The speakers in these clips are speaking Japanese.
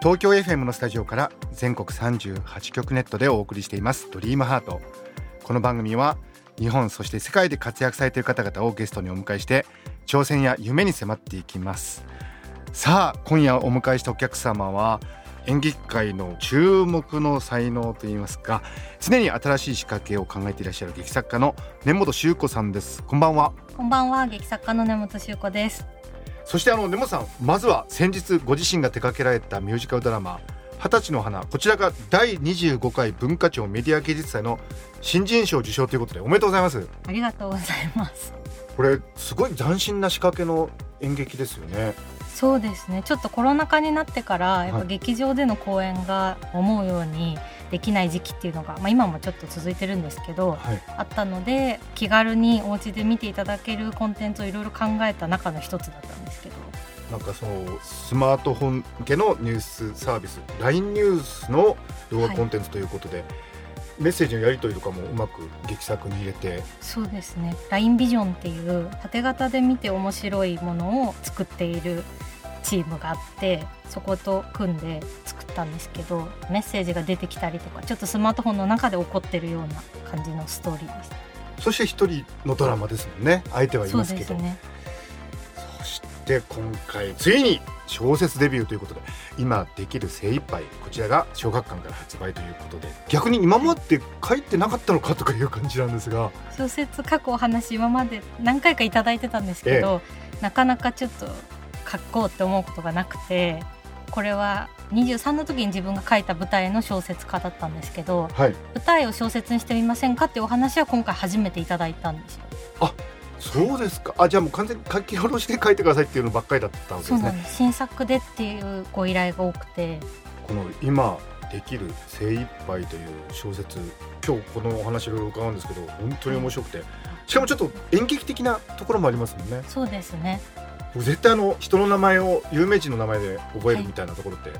東京 FM のスタジオから全国38局ネットでお送りしています。ドリームハート。この番組は日本そして世界で活躍されている方々をゲストにお迎えして挑戦や夢に迫っていきます。さあ今夜お迎えしたお客様は演劇界の注目の才能といいますか常に新しい仕掛けを考えていらっしゃる劇作家の根本修子さんです。こんばんは。こんばんは、劇作家の根本修子です。そしてあの根本さんまずは先日ご自身が手掛けられたミュージカルドラマ「二十歳の花」こちらが第25回文化庁メディア芸術祭の新人賞受賞ということでおめでとうございますありがとうございます。これすごい斬新な仕掛けの演劇ですよねそうですね。ちょっとコロナ禍になってから、やっぱはい劇場での公演が思うようにできない時期っていうのが、まあ今もちょっと続いてるんですけど、はいあったので、気軽にお家で見ていただけるコンテンツをいろいろ考えた中の一つだったんですけど。なんかそのスマートフォン向けのニュースサービス LINE ニュースの動画コンテンツということで、メッセージのやり取りとかもうまく劇作に入れてそうですね。LINE ビジョンっていう縦型で見て面白いものを作っているチームがあってそこと組んで作ったんですけどメッセージが出てきたりとかちょっとスマートフォンの中で起こってるような感じのストーリーです。そして一人のドラマですもんね相手はいますけどですね。そして今回ついに小説デビューということで今できる精一杯こちらが小学館から発売ということで逆に今まで書いてなかったのかとかいう感じなんですが小説書くお話今まで何回かいただいてたんですけど、なかなかちょっと書こうって思うことがなくてこれは23の時に自分が書いた舞台の小説家だったんですけどはい。舞台を小説にしてみませんかっていうお話は今回初めていただいたんですよ。そうですか。あじゃあもう完全に書き下ろしで書いてくださいっていうのばっかりだ。ったわけですねそうなんです。新作でっていうご依頼が多くて。この今できる精一杯という小説今日このお話いろいろ伺うんですけど本当に面白くて。しかもちょっと演劇的なところもありますもんね。そうですね僕絶対あの人の名前を有名人の名前で覚えるみたいなところって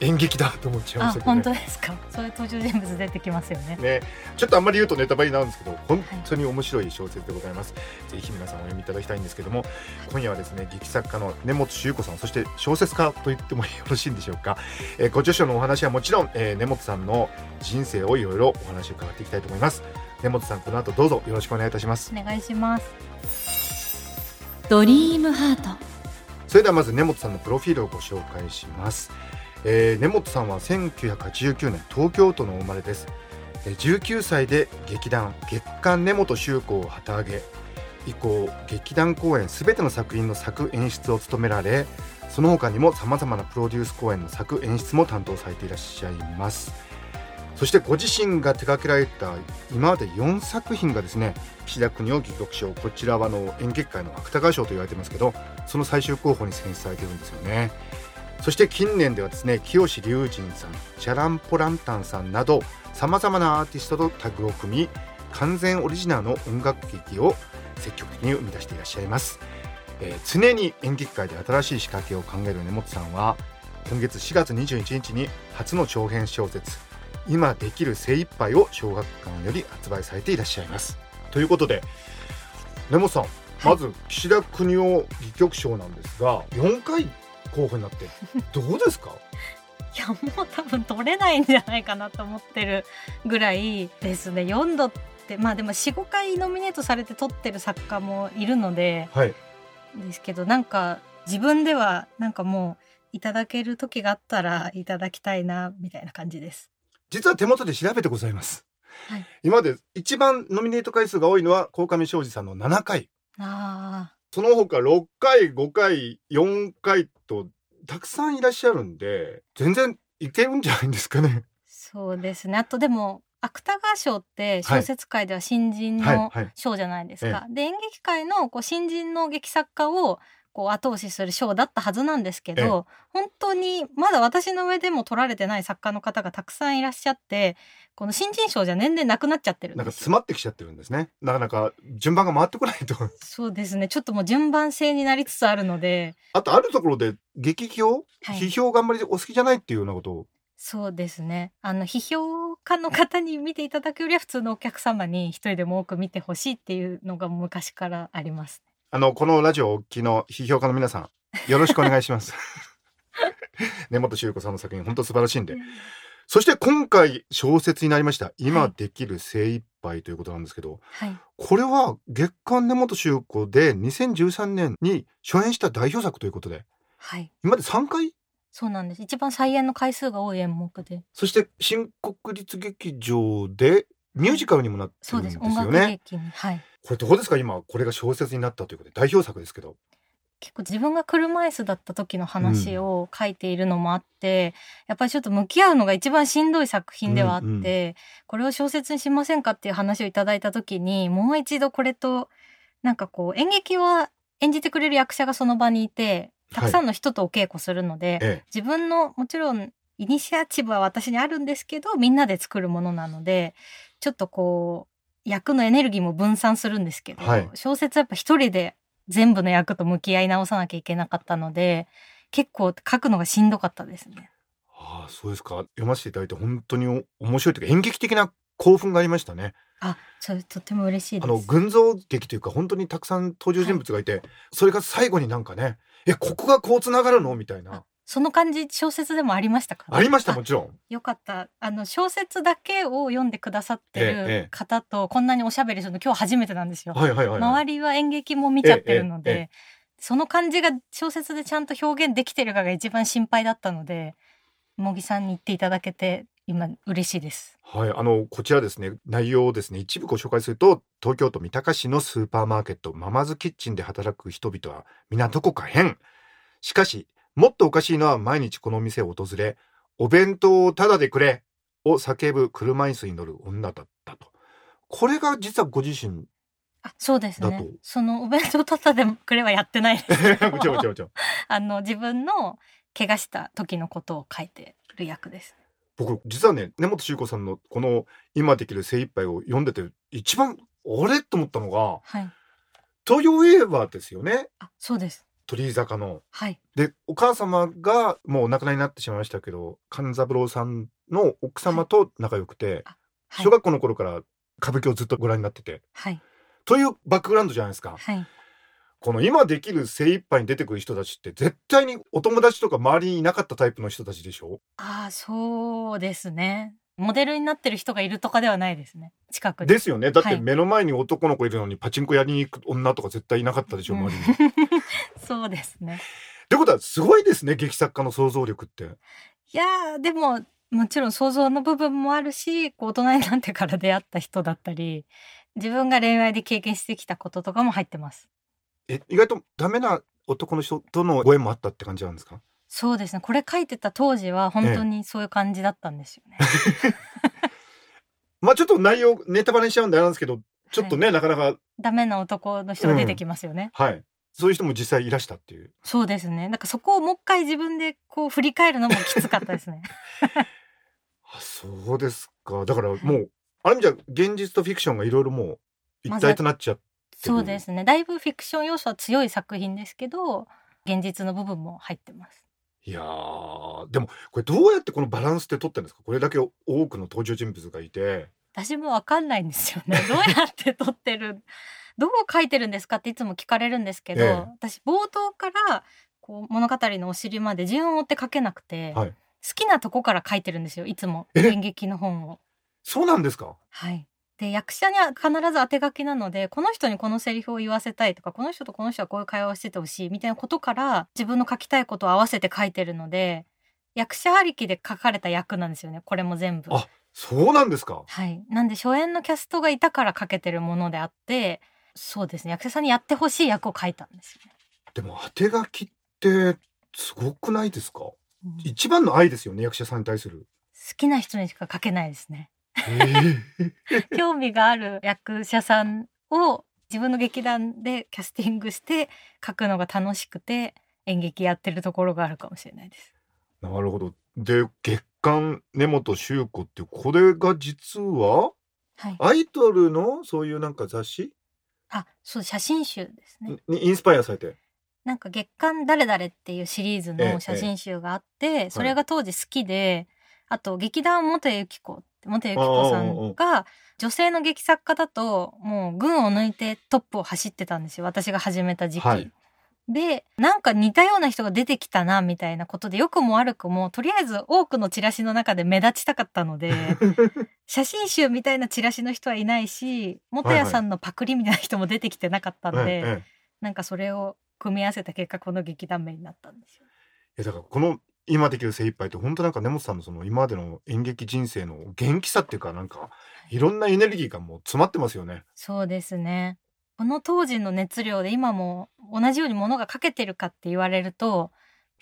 演劇だと思っちゃいまあしたけどね本当ですか。そういう登場人物出てきますよね。ね、ちょっとあんまり言うとネタバレになるんですけど本当に面白い小説でございます、ぜひ皆さんお読みいただきたいんですけども今夜はですね劇作家の根本修子さんそして小説家と言ってもよろしいんでしょうか、えーご著書のお話はもちろん、えー根本さんの人生をいろいろお話を伺っていきたいと思います。根本さんこの後どうぞよろしくお願いいたします。お願いしますドリームハート。それではまず根本さんのプロフィールをご紹介します、えー根本さんは1989年東京都のお生まれです。19歳で劇団月刊根本修子を旗揚げ。以降劇団公演すべての作品の作演出を務められその他にもさまざまなプロデュース公演の作演出も担当されていらっしゃいます。そしてご自身が手掛けられた今まで4作品がですね岸田邦夫戯曲賞こちらはあの演劇界の芥川賞と言われてますけどその最終候補に選出されてるんですよね。そして近年ではですね清志隆人さんチャランポランタンさんなどさまざまなアーティストとタッグを組み完全オリジナルの音楽劇を積極的に生み出していらっしゃいます、えー常に演劇界で新しい仕掛けを考える根本さんは今月4月21日に初の長編小説「今できる精一杯を小学館より発売されていらっしゃいます。ということで根本さんまず岸田邦夫戯曲賞なんですが4回候補になって どうですか？いやもう多分取れないんじゃないかなと思ってるぐらいですね。4度ってまあでも45回ノミネートされて取ってる作家もいるのではい。ですけどなんか自分ではなんかもういただける時があったらいただきたいなみたいな感じです。実は手元で調べてございます、はい。今まで一番ノミネート回数が多いのは鴻上庄司さんの7回。あその他6回5回4回とたくさんいらっしゃるんで全然いけるんじゃないんですかね。そうですね。あとでも芥川賞って小説界では新人のはいはい賞じゃないですか。で演劇界のこう新人の劇作家をここう後押しする賞だったはずなんですけど本当にまだ私の上でも取られてない作家の方がたくさんいらっしゃってこの新人賞じゃ年々なくなっちゃってるんなんか詰まってきちゃってるんですね。なかなか順番が回ってこないと。そうですね。ちょっともう順番制になりつつあるので。あとあるところで劇評、はい。批評があんまりお好きじゃないっていうようなこと？をそうですね。あの批評家の方に見ていただくよりは普通のお客様に一人でも多く見てほしいっていうのが昔からありますあのこのラジオをお聞きの批評家の皆さんよろしくお願いします。根本修子さんの作品本当素晴らしいんで。そして今回小説になりました今できる精一杯ということなんですけど、はい。これは月刊根本修子で2013年に初演した代表作ということではい。今まで3回？そうなんです。一番再演の回数が多い演目で。そして新国立劇場でミュージカルにもなってそうんるですよね。劇にはいこれどうですか？今これが小説になったということで。代表作ですけど。結構自分が車椅子だった時の話を書いているのもあって、やっぱりちょっと向き合うのが一番しんどい作品ではあって、うんうん。これを小説にしませんかっていう話をいただいた時にもう一度これとなんかこう演劇は演じてくれる役者がその場にいてたくさんの人とお稽古するので、え。自分のもちろんイニシアチブは私にあるんですけどみんなで作るものなのでちょっとこう役のエネルギーも分散するんですけど、はい小説はやっぱ一人で全部の役と向き合い直さなきゃいけなかったので結構書くのがしんどかったですね。ああそうですか読ませていただいて本当にお面白いというか演劇的な興奮がありましたね。あそれとても嬉しいあのです。群像劇というか本当にたくさん登場人物がいて、それが最後になんかねえここがこうつながるの？みたいなその感じ小説でもありましたか？ありましたあもちろん。よかったあの小説だけを読んでくださってええる方とこんなにおしゃべりするの今日初めてなんですよ。はいはいはい、はい。周りは演劇も見ちゃってるので、その感じが小説でちゃんと表現できてるかが一番心配だったので茂木さんに言っていただけて今嬉しいです。はい、あのこちらですね内容をですね一部ご紹介すると東京都三鷹市のスーパーマーケットママズキッチンで働く人々は皆どこか変しかしもっとおかしいのは毎日この店を訪れお弁当をタダでくれを叫ぶ車椅子に乗る女だったとこれが実はご自身あそうですね。そのお弁当たったでくれはやってないですけど もちろんもちろんもちろんあの自分の怪我した時のことを書いてる役です。僕実はね根本修子さんのこの「今できる精一杯」を読んでて一番あれ？と思ったのがはい。東洋映画ですよねあそうです。鳥居坂の。はい。でお母様がもうお亡くなりになってしまいましたけど勘三郎さんの奥様と仲良くて、はい小学校の頃から歌舞伎をずっとご覧になっててはい。というバックグラウンドじゃないですか。はい。この今できる精一杯に出てくる人たちって絶対にお友達とか周りにいなかったタイプの人たちでしょ？ああそうですね。モデルになってる人がいるとかではないですね。近くに。ですよねだってはい目の前に男の子いるのにパチンコやりに行く女とか絶対いなかったでしょうん周りに。そうですね。ってことはすごいですね劇作家の想像力って。いやーでももちろん想像の部分もあるしこう大人になってから出会った人だったり自分が恋愛で経験してきたこととかも入ってますえ意外とダメな男の人とのご縁もあったって感じなんですか？そうですね。これ書いてた当時は本当にそういう感じだったんですよね、まあちょっと内容ネタバレにしちゃうんであれなんですけどちょっとね、なかなかダメな男の人が出てきますよね、はい。そういう人も実際いらしたっていう。そうですね。なんかそこをもう一回自分でこう振り返るのもきつかったですね。あそうですか。だからもうある意味じゃ現実とフィクションがいろいろもう一体となっちゃってそうですね。だいぶフィクション要素は強い作品ですけど現実の部分も入ってますいやーでもこれどうやってこのバランスって取ってるんですか？これだけ多くの登場人物がいて私もわかんないんですよね。どうやって撮ってる、どう書いてるんですかっていつも聞かれるんですけど、ええ私冒頭からこう物語のお尻まで順を追って書けなくて、はい好きなとこから書いてるんですよ。いつもえ？演劇の本を。そうなんですか？はい。で役者には必ず当て書きなのでこの人にこのセリフを言わせたいとかこの人とこの人はこういう会話をしててほしいみたいなことから自分の書きたいことを合わせて書いてるので役者ありきで書かれた役なんですよねこれも全部。あそうなんですか？はい。なんで初演のキャストがいたから書けてるものであって、そうですね。役者さんにやってほしい役を書いたんですよね。でも当て書きってすごくないですか？うん好一番の愛ですよね役者さんに対する。きな人にしか書けないですね。興味がある役者さんを自分の劇団でキャスティングして書くのが楽しくて演劇やってるところがあるかもしれないです。なるほどで月刊根本周子ってこれが実ははい。アイドルのそういうなんか雑誌？あ、そう写真集ですね。にインスパイアされて？なんか月刊誰々っていうシリーズええの写真集があって、それが当時好きで、あと劇団元由紀子って元由紀子さんが女性の劇作家だともう群を抜いてトップを走ってたんですよ。私が始めた時期。はいで、なんか似たような人が出てきたな、みたいなことで、良くも悪くも、とりあえず多くのチラシの中で目立ちたかったので、写真集みたいなチラシの人はいないし、元谷さんのパクリみたいな人も出てきてなかったんで、ええええなんかそれを組み合わせた結果この劇団名になったんですよ。いやだからこの今できる精一杯って本当なんか根本さんのその今までの演劇人生の元気さっていうかなんかいろんなエネルギーがもう詰まってますよね。そうですね。この当時の熱量で今も同じようにものが書けてるかって言われると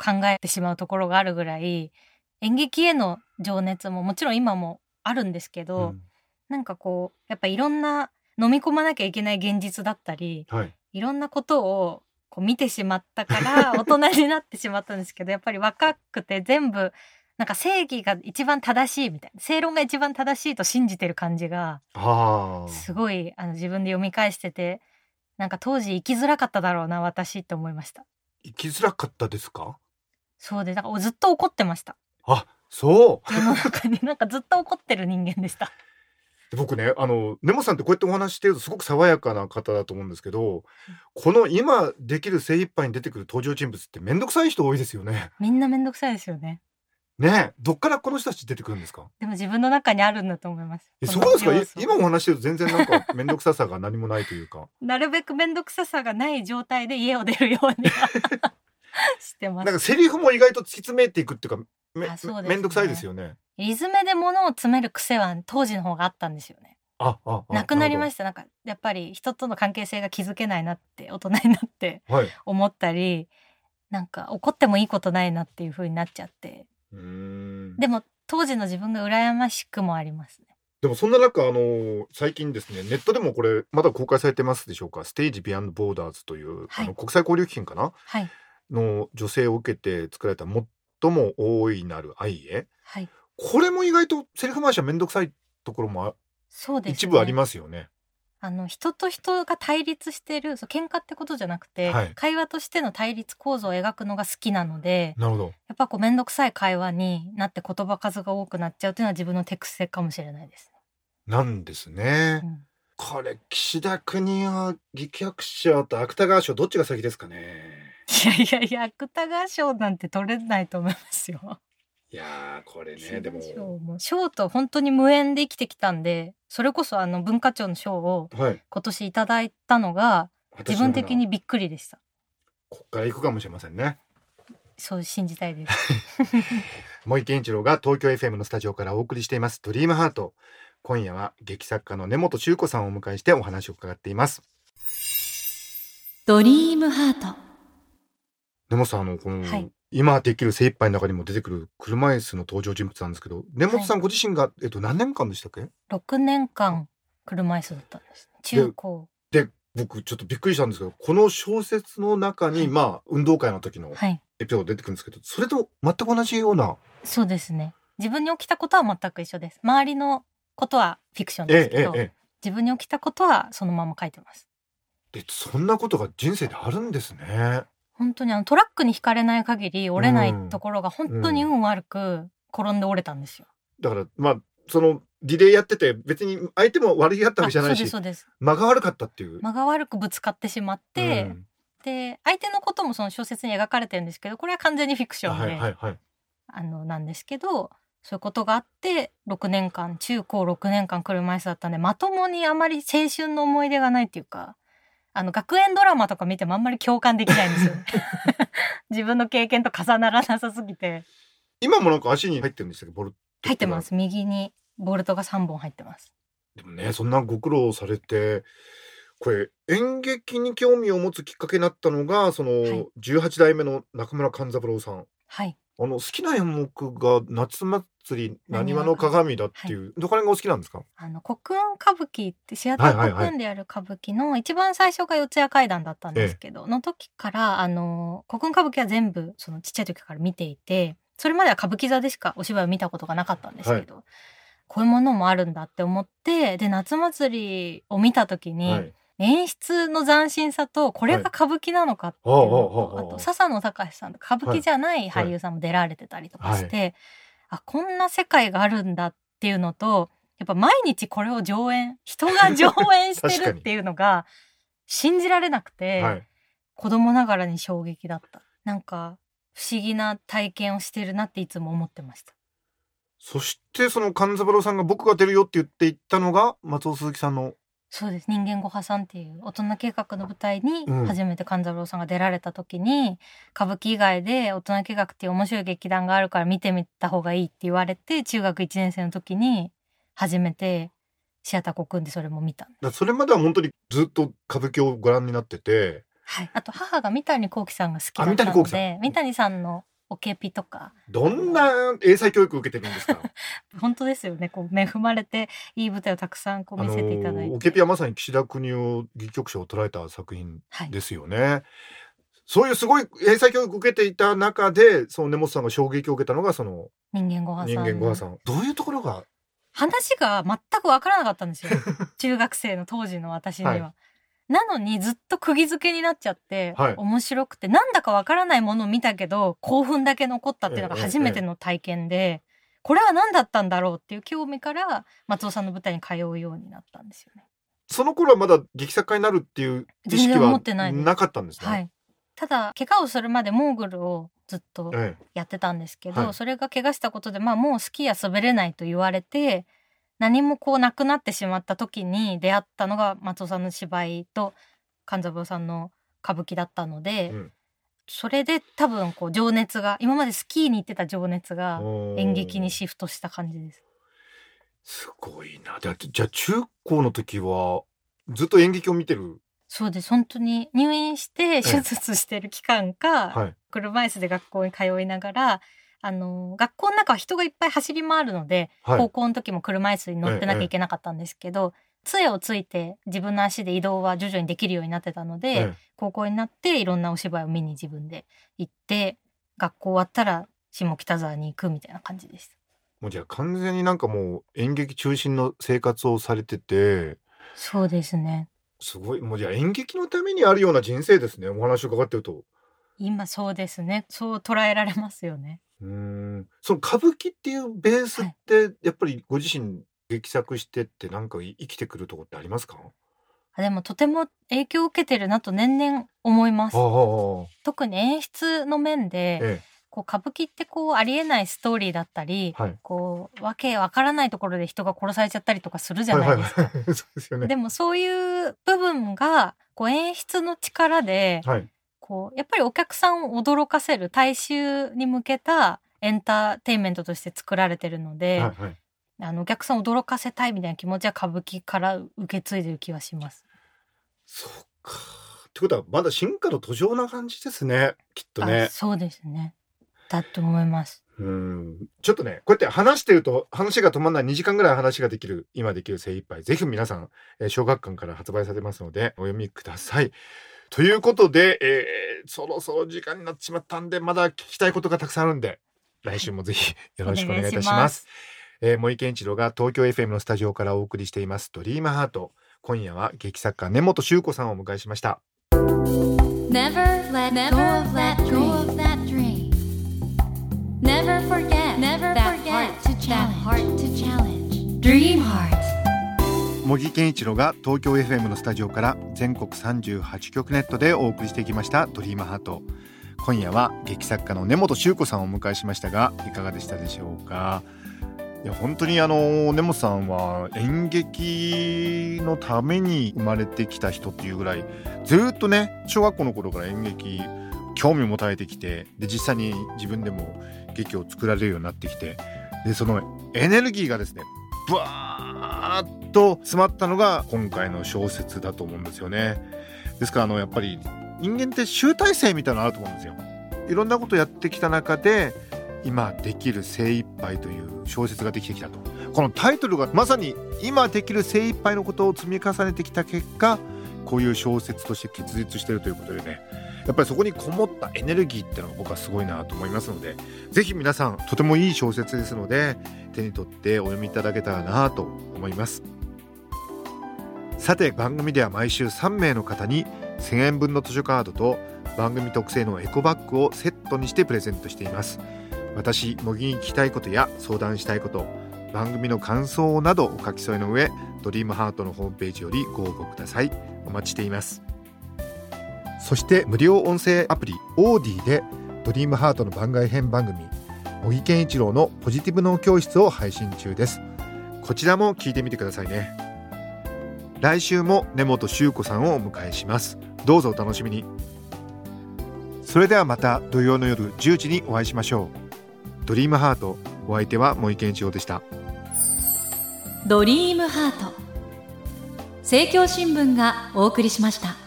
考えてしまうところがあるぐらい演劇への情熱ももちろん今もあるんですけど、うんなんかこうやっぱいろんな飲み込まなきゃいけない現実だったりはい。いろんなことをこう見てしまったから 大人になってしまったんですけどやっぱり若くて全部なんか正義が一番正しいみたいな正論が一番正しいと信じてる感じが。すごいあの自分で読み返しててなんか当時生きづらかっただろうな私って思いました生きづらかったですか？そうでだからずっと怒ってましたあ、そう。世の中になんかずっと怒ってる人間でしたで僕ねあの根本さんってこうやってお話ししてるとすごく爽やかな方だと思うんですけど、この今できる精一杯に出てくる登場人物って面倒くさい人多いですよね。みんなめんどくさいですよねねえどっからこの人たち出てくるんですか？でも自分の中にあるんだと思いますえそうですか？今お話ししてると全然なんか面倒くささが何もないというか。なるべくめんどくささがない状態で家を出るようにはしてますなんかセリフも意外と突き詰めていくっていうかめあそうですねめんどくさいですよね。リズムで物を詰める癖は当時の方があったんですよね。あああなくなりましした。なんかやっぱり人との関係性が築けないなって大人になってた。はい。思ったりなんか怒ってもいいことないなっていう風になっちゃって。でも当時の自分が羨ましくもありますね。でもそんな中あの最近ですねネットでもこれまだ公開されてますでしょうか？ステージビアンドボーダーズという、はい。あの国際交流基金かな？はい。の女性を受けて作られた最も大いなる愛へ。はいこれも意外とセリフ回しはめんどくさいところもあそうです、ね、一部ありますよね。あの人と人が対立してるそう喧嘩ってことじゃなくて、はい会話としての対立構造を描くのが好きなのでなるほど。やっぱこう面倒くさい会話になって言葉数が多くなっちゃうっていうのは自分の手癖かもしれないですなんですね。ね、うんこれ岸田国は劇薬賞と芥川賞どっちが先ですかね。いやいやいや芥川賞なんて取れないと思いますよ。いやーこれねでも。賞と本当に無縁で生きてきたんでそれこそあの文化庁の賞をはい。今年いただいたのが自分的にびっくりでした。こっから行くかもしれませんね。そう信じたいです。森健一郎が東京 FM のスタジオからお送りしています。ドリームハート。今夜は劇作家の根本周子さんをお迎えしてお話を伺っています。ドリームハート。根本さんあのこの、はい今できる精一杯の中にも出てくる車椅子の登場人物なんですけど根本さんご自身が、えっと何年間でしたっけ？6年間車椅子だったんです中高。で僕ちょっとびっくりしたんですけどこの小説の中に、はい。まあ運動会の時のはい。エピソード出てくるんですけどそれと全く同じような。そうですね。自分に起きたことは全く一緒です。周りのことはフィクションですけど、ええええ。自分に起きたことはそのまま書いてます。でそんなことが人生であるんですね本当にあのトラックに引かれない限り折れないところが本当に運悪く転んで折れたんですよ。だからまあそのリレーやってて別に相手も悪気があったわけじゃないし。間が悪かったっていう。間が悪くぶつかってしまって、うんで相手のこともその小説に描かれてるんですけどこれは完全にフィクションで、はいはいはい。あのなんですけどそういうことがあって6年間中高6年間車椅子だったんでまともにあまり青春の思い出がないっていうかあの学園ドラマとか見てもあんまり共感できないんですよね。自分の経験と重ならなさすぎて。今もなんか足に入ってるんでしたっけボルト。入ってま。す。右にボルトが3本入ってます。でもねそんなご苦労されてこれ演劇に興味を持つきっかけになったのがその、い。18代目の中村勘三郎さん。はいあの好きな演目が夏祭りなにわの鏡だっていう、どこら辺がお好きなんですか？あの国運歌舞伎ってシアターはいはいはい。国運でやる歌舞伎の一番最初が四谷怪談だったんですけど、の時からあの国運歌舞伎は全部そのちっちゃい時から見ていてそれまでは歌舞伎座でしかお芝居を見たことがなかったんですけど、こういうものもあるんだって思ってで夏祭りを見た時に、はい演出の斬新さとこれが歌舞伎なのかっていうのはいと、ほうほうほうほう。あと笹野隆さんとか歌舞伎じゃない俳優さんも出られてたりとかして、あこんな世界があるんだっていうのとやっぱ毎日これを上演人が上演してるっていうのが 信じられなくて、はい。子供ながらに衝撃だった。なんか不思議な体験をしてるなっていつも思ってました。そしてその勘三郎さんが僕が出るよって言っていったのが松尾鈴木さんのそうです。人間ご破産っていう大人計画の舞台にうん。初めて勘三郎さんが出られた時に、歌舞伎以外で大人計画っていう面白い劇団があるから見てみた方がいいって言われて中学1年生の時に初めてシアターコ組んでそれも見たそれまでは本当にずっと歌舞伎をご覧になっててはい、あと母が三谷幸喜さんが好きだったので三谷さんのオケピとか。どんな英才教育を受けてるんですか？本当ですよね。こう恵まれていい舞台をたくさんこう見せていただいて、オケピはまさに岸田国夫戯曲賞を捉えた作品はい、ですよね。そういうすごい英才教育を受けていた中でその根本さんが衝撃を受けたのがその人間ご破産人間ご破産どういうところが？話が全く分からなかったんですよ。中学生の当時の私には。はなのにずっと釘付けになっちゃって、はい。面白くてなんだか分からないものを見たけど興奮だけ残ったっていうのがええ初めての体験で、これは何だったんだろうっていう興味から松尾さんの舞台に通うようになったんですよね。その頃はまだ劇作家になるっていう意識はってないなかったんですね。はい、ただ怪我をするまでモーグルをずっとえやってたんですけど、はい。それが怪我したことで、まあ、もうスキーや滑れないと言われて何もこうなくなってしまった時に出会ったのが松尾さんの芝居と勘三郎さんの歌舞伎だったので、うんそれで多分こう情熱が今までスキーに行ってた情熱がえ演劇にシフトした感じです。すごいな。だってじゃあ中高の時はずっと演劇を見てる？そうです本当に入院して手術してる期間か、はい。車椅子で学校に通いながらあの学校の中は人がいっぱい走り回るので、はい。高校の時も車椅子に乗ってなきゃいけなかったんですけど、杖をついて自分の足で移動は徐々にできるようになってたので、ええ。高校になっていろんなお芝居を見に自分で行って学校終わったら下北沢に行くみたいな感じです。もうじゃあ完全になんかもう演劇中心の生活をされててそうですね。すごい。もうじゃあ演劇のためにあるような人生ですね。お話を伺ってると。今そうですね。そう捉えられますよね。うーん。その歌舞伎っていうベースってやっぱりご自身劇作してってなんか生きてくるとこってありますか？あでもとても影響を受けてるなと年々思います。特に演出の面で、えこう歌舞伎ってこうありえないストーリーだったり、えはい。こうわけわからないところで人が殺されちゃったりとかするじゃないですか。はいはいはい、そうですよね。でもそういう部分がこう演出の力で、はいこうやっぱりお客さんを驚かせる大衆に向けたエンターテインメントとして作られてるので、はいはい。あのお客さんを驚かせたいみたいな気持ちは歌舞伎から受け継いでる気はします。そうか。ってことはまだ進化の途上な感じですね。きっとあね。そうですね。だと思います。うん。ちょっとね、こうやって話してると話が止まらない2時間ぐらい話ができる、今できる精一杯。ぜひ皆さん、えー小学館から発売されますので、お読みください。ということで、えーそろそろ時間になってしまったんで、まだ聞きたいことがたくさんあるんで、来週もぜひよろしくお願いいたします。えー森健一郎が東京 FM のスタジオからお送りしています、ドリームハート。今夜は劇作家根本修子さんをお迎えしました。Never let go of that dream. Never forget Never to that heart to challenge. Dream Heart. 茂木健一郎が東京 FM のスタジオから全国38局ネットでお送りしてきました「ドリームハート今夜は劇作家の根本修子さんをお迎えしましたがいかがでしたでしょうか？いや本当にあの根本さんは演劇のために生まれてきた人っていうぐらいずっとね小学校の頃から演劇興味を持たれてきてで実際に自分でも劇を作られるようになってきてでそのエネルギーがですねブワーッと詰まったのが今回の小説だと思うんですよね。ですからあのやっぱり人間って集大成みたいなのあると思うんですよ。いろんなことやってきた中で今できる精一杯という小説ができてきたと。このタイトルがまさに今できる精一杯のことを積み重ねてきた結果こういう小説として結実してるということでね。やっぱりそこにこもったエネルギーってのが僕はすごいなと思いますので是非皆さんとてもいい小説ですので手に取ってお読みいただけたらなと思います。さて番組では毎週3名の方に1000円分の図書カードと番組特製のエコバッグをセットにしてプレゼントしています。私模擬に聞きたいことや相談したいこと番組の感想などお書き添えの上ドリームハートのホームページよりご応募ください。お待ちしています。そして無料音声アプリオーディでドリームハートの番外編番組茂木健一郎のポジティブ脳教室を配信中です。こちらも聞いてみてくださいね。来週も根本修子さんをお迎えします。どうぞお楽しみに。それではまた土曜の夜10時にお会いしましょう。ドリームハートお相手は森健一郎でした。ドリームハート。政教新聞がお送りしました。